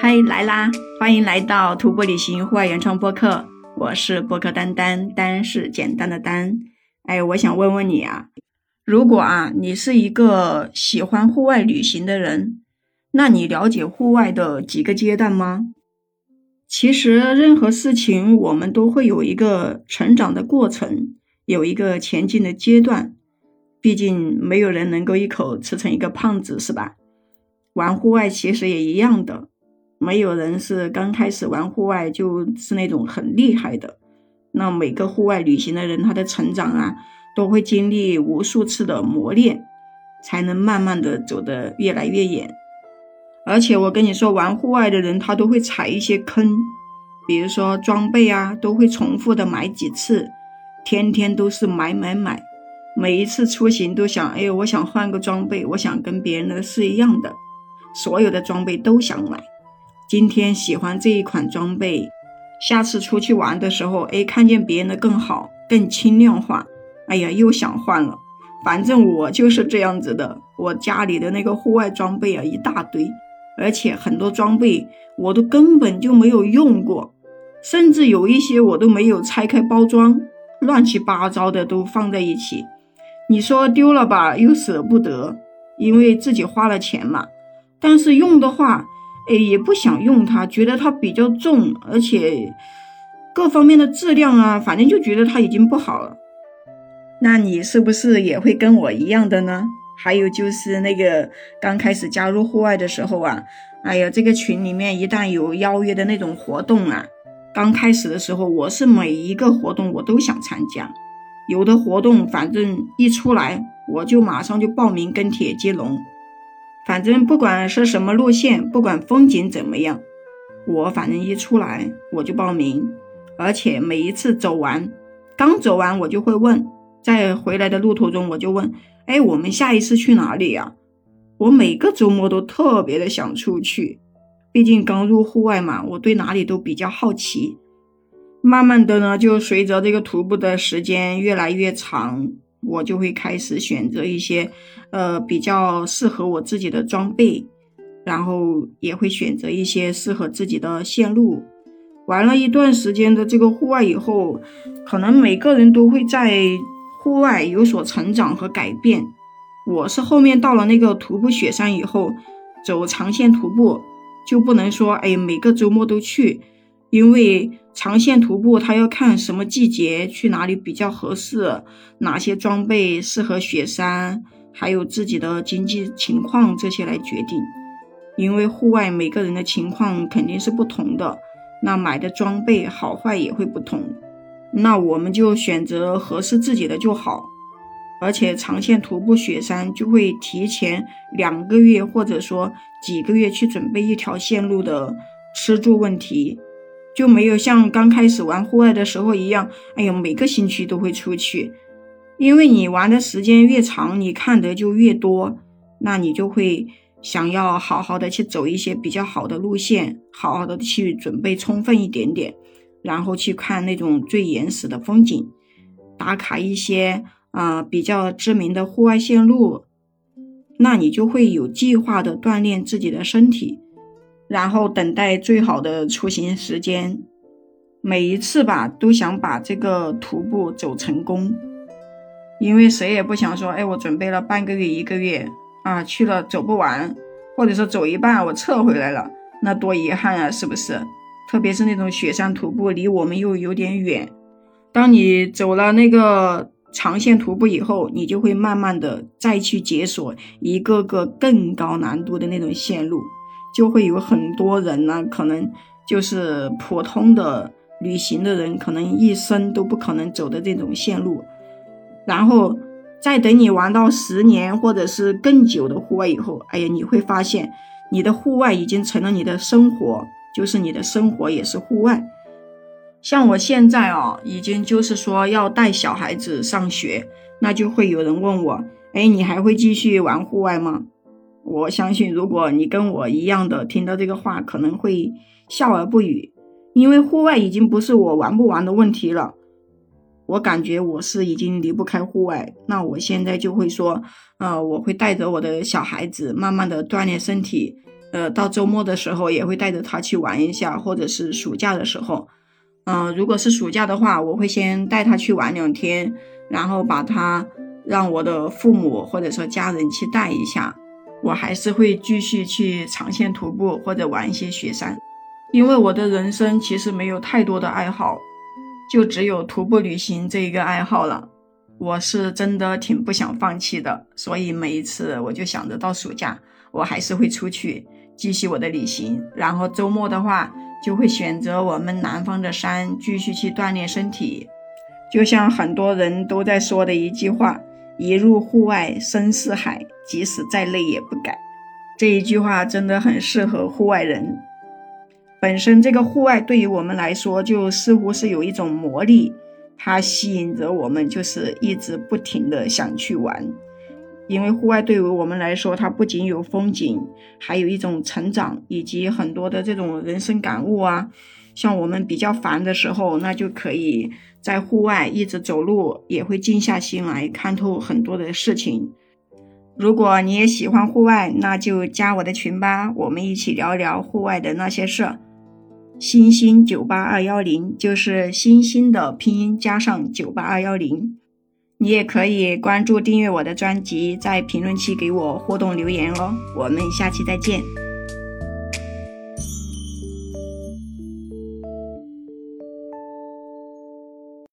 嗨，来啦！欢迎来到徒步旅行户外原创播客，我是播客丹丹，丹是简单的丹。哎，我想问问你啊，如果啊你是一个喜欢户外旅行的人，那你了解户外的几个阶段吗？其实任何事情我们都会有一个成长的过程，有一个前进的阶段。毕竟没有人能够一口吃成一个胖子，是吧？玩户外其实也一样的，没有人是刚开始玩户外就是那种很厉害的。那每个户外旅行的人，他的成长啊，都会经历无数次的磨练，才能慢慢的走得越来越远。而且我跟你说，玩户外的人他都会踩一些坑，比如说装备啊，都会重复的买几次，天天都是买买买。每一次出行都想，哎，我想换个装备，我想跟别人的是一样的，所有的装备都想买。今天喜欢这一款装备，下次出去玩的时候，哎，看见别人的更好、更轻量化，哎呀，又想换了。反正我就是这样子的，我家里的那个户外装备啊一大堆，而且很多装备我都根本就没有用过，甚至有一些我都没有拆开包装，乱七八糟的都放在一起。你说丢了吧，又舍不得，因为自己花了钱嘛。但是用的话，哎，也不想用它，觉得它比较重，而且各方面的质量啊，反正就觉得它已经不好了。那你是不是也会跟我一样的呢？还有就是那个刚开始加入户外的时候啊，哎呀，这个群里面一旦有邀约的那种活动啊，刚开始的时候，我是每一个活动我都想参加。有的活动，反正一出来我就马上就报名跟帖接龙。反正不管是什么路线，不管风景怎么样，我反正一出来我就报名。而且每一次走完，刚走完我就会问，在回来的路途中我就问：哎，我们下一次去哪里呀？我每个周末都特别的想出去，毕竟刚入户外嘛，我对哪里都比较好奇。慢慢的呢，就随着这个徒步的时间越来越长，我就会开始选择一些，呃，比较适合我自己的装备，然后也会选择一些适合自己的线路。玩了一段时间的这个户外以后，可能每个人都会在户外有所成长和改变。我是后面到了那个徒步雪山以后，走长线徒步就不能说，哎，每个周末都去。因为长线徒步，它要看什么季节去哪里比较合适，哪些装备适合雪山，还有自己的经济情况这些来决定。因为户外每个人的情况肯定是不同的，那买的装备好坏也会不同。那我们就选择合适自己的就好。而且长线徒步雪山就会提前两个月或者说几个月去准备一条线路的吃住问题。就没有像刚开始玩户外的时候一样，哎呦，每个星期都会出去，因为你玩的时间越长，你看得就越多，那你就会想要好好的去走一些比较好的路线，好好的去准备充分一点点，然后去看那种最原始的风景，打卡一些啊比较知名的户外线路，那你就会有计划的锻炼自己的身体。然后等待最好的出行时间，每一次吧都想把这个徒步走成功，因为谁也不想说，哎，我准备了半个月一个月啊，去了走不完，或者说走一半我撤回来了，那多遗憾啊，是不是？特别是那种雪山徒步，离我们又有点远。当你走了那个长线徒步以后，你就会慢慢的再去解锁一个个更高难度的那种线路。就会有很多人呢，可能就是普通的旅行的人，可能一生都不可能走的这种线路。然后再等你玩到十年或者是更久的户外以后，哎呀，你会发现你的户外已经成了你的生活，就是你的生活也是户外。像我现在啊，已经就是说要带小孩子上学，那就会有人问我，哎，你还会继续玩户外吗？我相信，如果你跟我一样的听到这个话，可能会笑而不语，因为户外已经不是我玩不玩的问题了。我感觉我是已经离不开户外，那我现在就会说，呃，我会带着我的小孩子，慢慢的锻炼身体，呃，到周末的时候也会带着他去玩一下，或者是暑假的时候，嗯，如果是暑假的话，我会先带他去玩两天，然后把他让我的父母或者说家人去带一下。我还是会继续去长线徒步或者玩一些雪山，因为我的人生其实没有太多的爱好，就只有徒步旅行这一个爱好了。我是真的挺不想放弃的，所以每一次我就想着到暑假，我还是会出去。继续我的旅行，然后周末的话就会选择我们南方的山，继续去锻炼身体。就像很多人都在说的一句话：“一入户外深似海，即使再累也不改。”这一句话真的很适合户外人。本身这个户外对于我们来说，就似乎是有一种魔力，它吸引着我们，就是一直不停的想去玩。因为户外对于我们来说，它不仅有风景，还有一种成长，以及很多的这种人生感悟啊。像我们比较烦的时候，那就可以在户外一直走路，也会静下心来看透很多的事情。如果你也喜欢户外，那就加我的群吧，我们一起聊聊户外的那些事。星星九八二幺零就是星星的拼音加上九八二幺零。你也可以关注、订阅我的专辑，在评论区给我互动留言哦。我们下期再见。